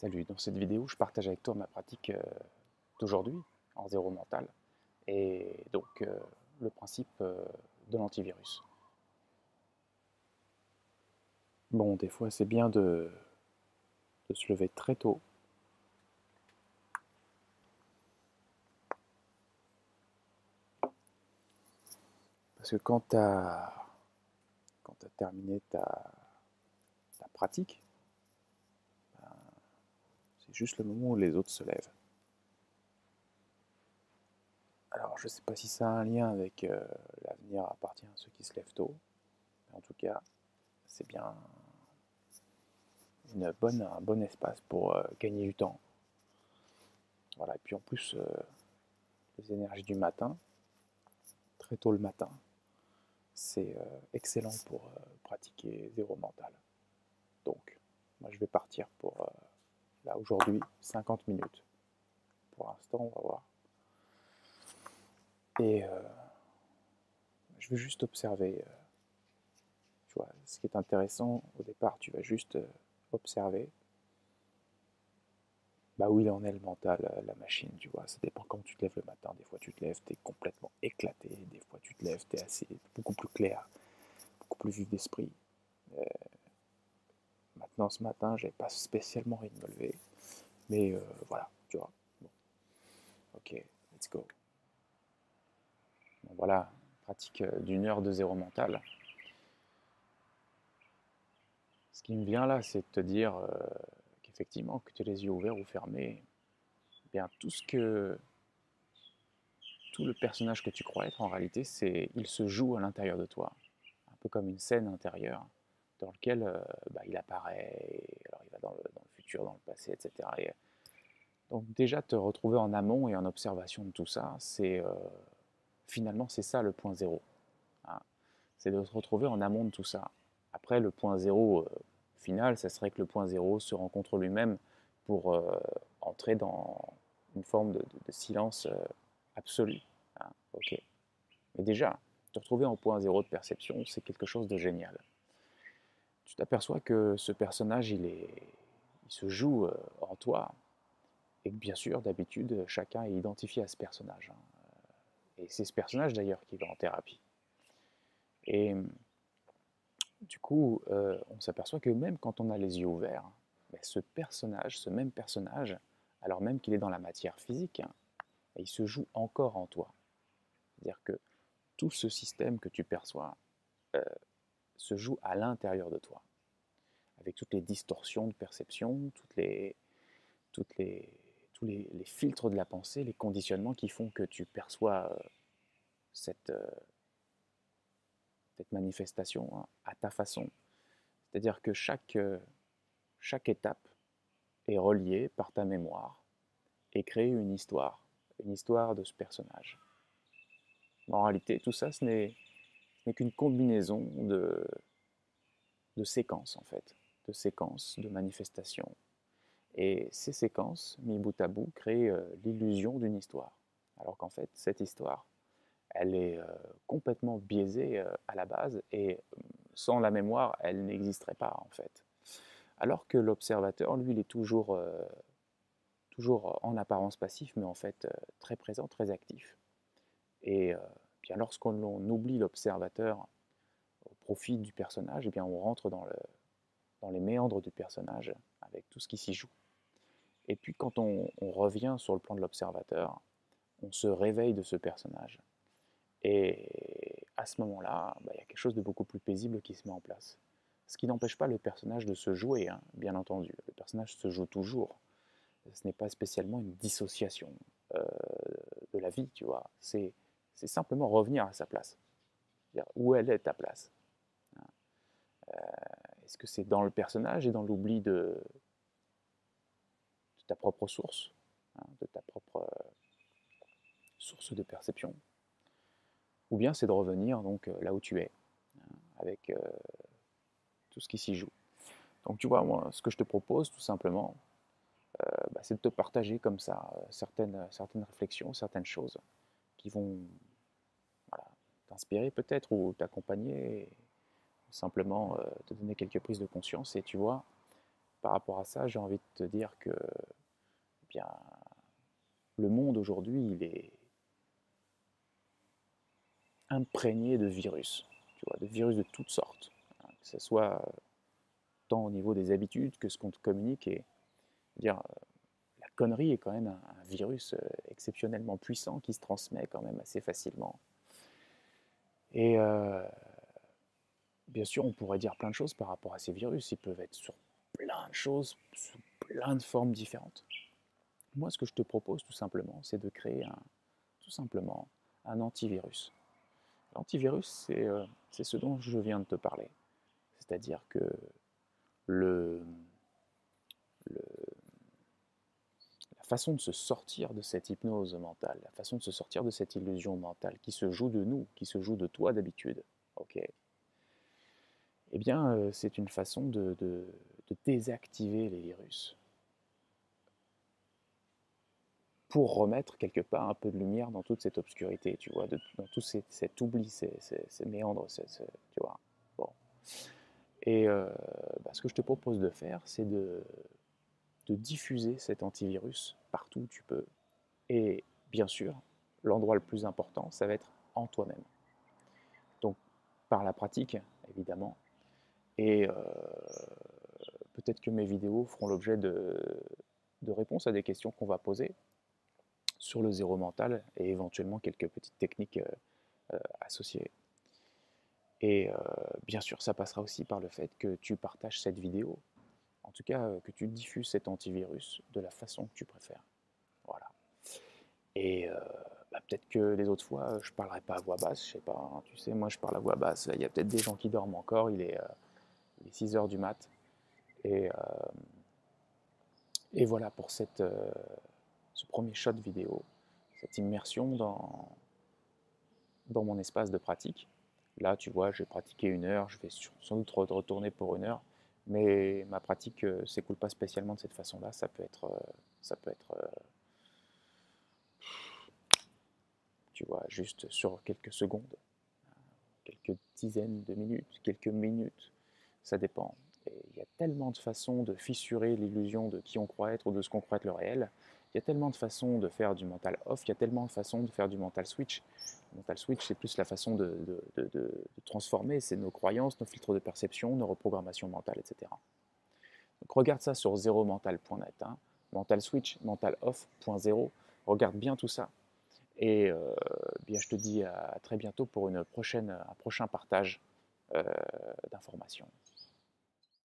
Salut, dans cette vidéo, je partage avec toi ma pratique euh, d'aujourd'hui en zéro mental et donc euh, le principe euh, de l'antivirus. Bon, des fois c'est bien de, se lever très tôt. Parce que quand tu as, as terminé ta pratique, juste le moment où les autres se lèvent. Alors, je ne sais pas si ça a un lien avec euh, l'avenir appartient à ceux qui se lèvent tôt. Mais en tout cas, c'est bien une bonne, un bon espace pour euh, gagner du temps. Voilà, et puis en plus, euh, les énergies du matin, très tôt le matin, c'est excellent pour pratiquer zéro mental. Donc, moi je vais partir pour Aujourd'hui, 50 minutes. Pour l'instant, on va voir. Et euh, je veux juste observer. Euh, tu vois, ce qui est intéressant au départ, tu vas juste euh, observer bah où il en est le mental, la machine, tu vois. Ça dépend quand tu te lèves le matin. Des fois, tu te lèves, tu es complètement éclaté. Des fois, tu te lèves, tu es assez, beaucoup plus clair, beaucoup plus vif d'esprit. Ce matin, j'avais pas spécialement envie de me lever. Mais euh, voilà, tu vois. Ok, let's go. voilà, pratique euh, d'une heure de zéro mental. Ce qui me vient là, c'est de te dire euh, qu'effectivement, que tu aies les yeux ouverts ou fermés, bien tout ce que tout le personnage que tu crois être en réalité, c'est il se joue à l'intérieur de toi, un peu comme une scène intérieure dans lequel euh, bah, il apparaît, alors il va dans le, futur, dans le passé, etc. Et, donc déjà te retrouver en amont et en observation de tout ça, c'est euh, finalement c'est ça le point zéro. Hein. C'est de se retrouver en amont de tout ça. Après le point zéro euh, final, ça serait que le point zéro se rencontre lui-même pour entrer dans une forme de, silence absolu. Hein. ok. Mais déjà, te retrouver en point zéro de perception, c'est quelque chose de génial t'aperçois que ce personnage, il, se joue euh, en toi. Et que bien sûr, d'habitude, chacun est identifié à ce personnage. Hein. Et c'est ce personnage d'ailleurs qui va en thérapie. Et du coup, euh, on s'aperçoit que même quand on a les yeux ouverts, ben, ce personnage, ce même personnage, alors même qu'il est dans la matière physique, hein, il se joue encore en toi. C'est-à-dire que tout ce système que tu perçois, euh, se joue à l'intérieur de toi, avec toutes les distorsions de perception, toutes les, tous les, filtres de la pensée, les conditionnements qui font que tu perçois euh, cette, euh, cette manifestation hein, à ta façon. C'est-à-dire que chaque, euh, chaque étape est reliée par ta mémoire et crée une histoire, une histoire de ce personnage. En réalité, tout ça, ce n'est n'est qu'une combinaison de, de séquences, en fait, de séquences, de manifestations. Et ces séquences, mis bout à bout, créent euh, l'illusion d'une histoire. Alors qu'en fait, cette histoire, elle est euh, complètement biaisée euh, à la base et sans la mémoire, elle n'existerait pas, en fait. Alors que l'observateur, lui, il est toujours, toujours en apparence passif, mais en fait très présent, très actif. Et bien lorsqu'on oublie l'observateur au profit du personnage, et eh bien on rentre dans, le, dans les méandres du personnage avec tout ce qui s'y joue. Et puis quand on, revient sur le plan de l'observateur, on se réveille de ce personnage. Et à ce moment-là, bah, il y a quelque chose de beaucoup plus paisible qui se met en place. Ce qui n'empêche pas le personnage de se jouer, hein, bien entendu. Le personnage se joue toujours. Ce n'est pas spécialement une dissociation euh, de la vie, tu vois. C'est c'est simplement revenir à sa place. où elle est ta place hein. euh, Est-ce que c'est dans le personnage et dans l'oubli de, ta propre source, hein, de ta propre euh, source de perception? Ou bien c'est de revenir donc euh, là où tu es, hein, avec tout ce qui s'y joue? Donc tu vois, moi, ce que je te propose tout simplement, bah, c'est de te partager comme ça certaines, certaines réflexions, certaines choses qui vont t'inspirer peut-être ou t'accompagner, simplement euh, te donner quelques prises de conscience et tu vois, par rapport à ça, j'ai envie de te dire que eh bien, le monde aujourd'hui, il est imprégné de virus, tu vois, de virus de toutes sortes, hein, que ce soit tant au niveau des habitudes que ce qu'on te communique. Et dire, euh, la connerie est quand même un, virus euh, exceptionnellement puissant qui se transmet quand même assez facilement. Et euh, bien sûr, on pourrait dire plein de choses par rapport à ces virus. Ils peuvent être sur plein de choses, sous plein de formes différentes. Moi, ce que je te propose tout simplement, c'est de créer un, tout simplement un antivirus. L'antivirus, euh, c'est ce dont je viens de te parler. C'est-à-dire que le, façon de se sortir de cette hypnose mentale, la façon de se sortir de cette illusion mentale qui se joue de nous, qui se joue de toi d'habitude, ok? Eh bien, euh, c'est une façon de, désactiver les virus pour remettre quelque part un peu de lumière dans toute cette obscurité, tu vois, dans tout cet oubli, ces, méandres, tu vois. Bon. Et euh, bah, ce que je te propose de faire, c'est de, diffuser cet antivirus partout où tu peux. Et bien sûr, l'endroit le plus important, ça va être en toi-même. Donc, par la pratique, évidemment. Et euh, peut-être que mes vidéos feront l'objet de, réponses à des questions qu'on va poser sur le zéro mental et éventuellement quelques petites techniques euh, euh, associées. Et bien sûr, ça passera aussi par le fait que tu partages cette vidéo, en tout cas que tu diffuses cet antivirus de la façon que tu préfères. Voilà. Et bah, peut-être que les autres fois, je ne parlerai pas à voix basse, je sais pas, hein, tu sais, moi je parle à voix basse, il y a peut-être des gens qui dorment encore, il est, 6 heures du mat. Et, et voilà pour cette, ce premier shot vidéo, cette immersion dans, dans mon espace de pratique. Là, tu vois, j'ai pratiqué une heure, je vais sans doute retourner pour une heure, mais ma pratique ne euh, s'écoule pas spécialement de cette façon-là. Ça peut être, euh, ça peut être, euh, tu vois, juste sur quelques secondes, quelques dizaines de minutes, quelques minutes, ça dépend. il y a tellement de façons de fissurer l'illusion de qui on croit être ou de ce qu'on croit être le réel il y a tellement de façons de faire du mental off, il y a tellement de façons de faire du mental switch. Mental switch, c'est plus la façon de, transformer, c'est nos croyances, nos filtres de perception, nos reprogrammations mentales, etc. Donc regarde ça sur zeromental.net, hein. mental switch, mental off.0, regarde bien tout ça. Et euh, bien, je te dis à très bientôt pour un prochain partage euh, d'informations.